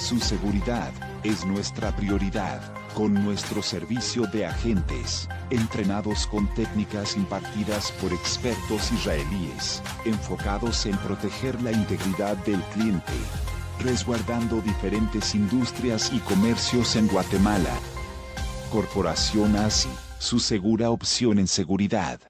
Su seguridad es nuestra prioridad, con nuestro servicio de agentes, entrenados con técnicas impartidas por expertos israelíes, enfocados en proteger la integridad del cliente, resguardando diferentes industrias y comercios en Guatemala. Corporación ASI, su segura opción en seguridad.